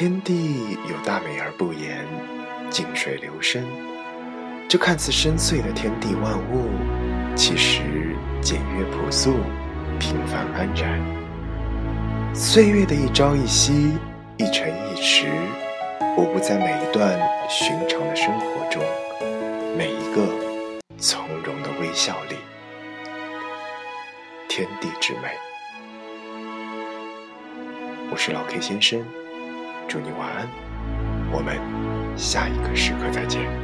天地有大美而不言，静水流深。这看似深邃的天地万物，其实简约朴素、平凡安然。岁月的一朝一夕，一尘一池，无不在每一段寻常的生活中，每一个从容的微笑里，天地之美。我是老 K 先生。祝你晚安，我们下一个时刻再见。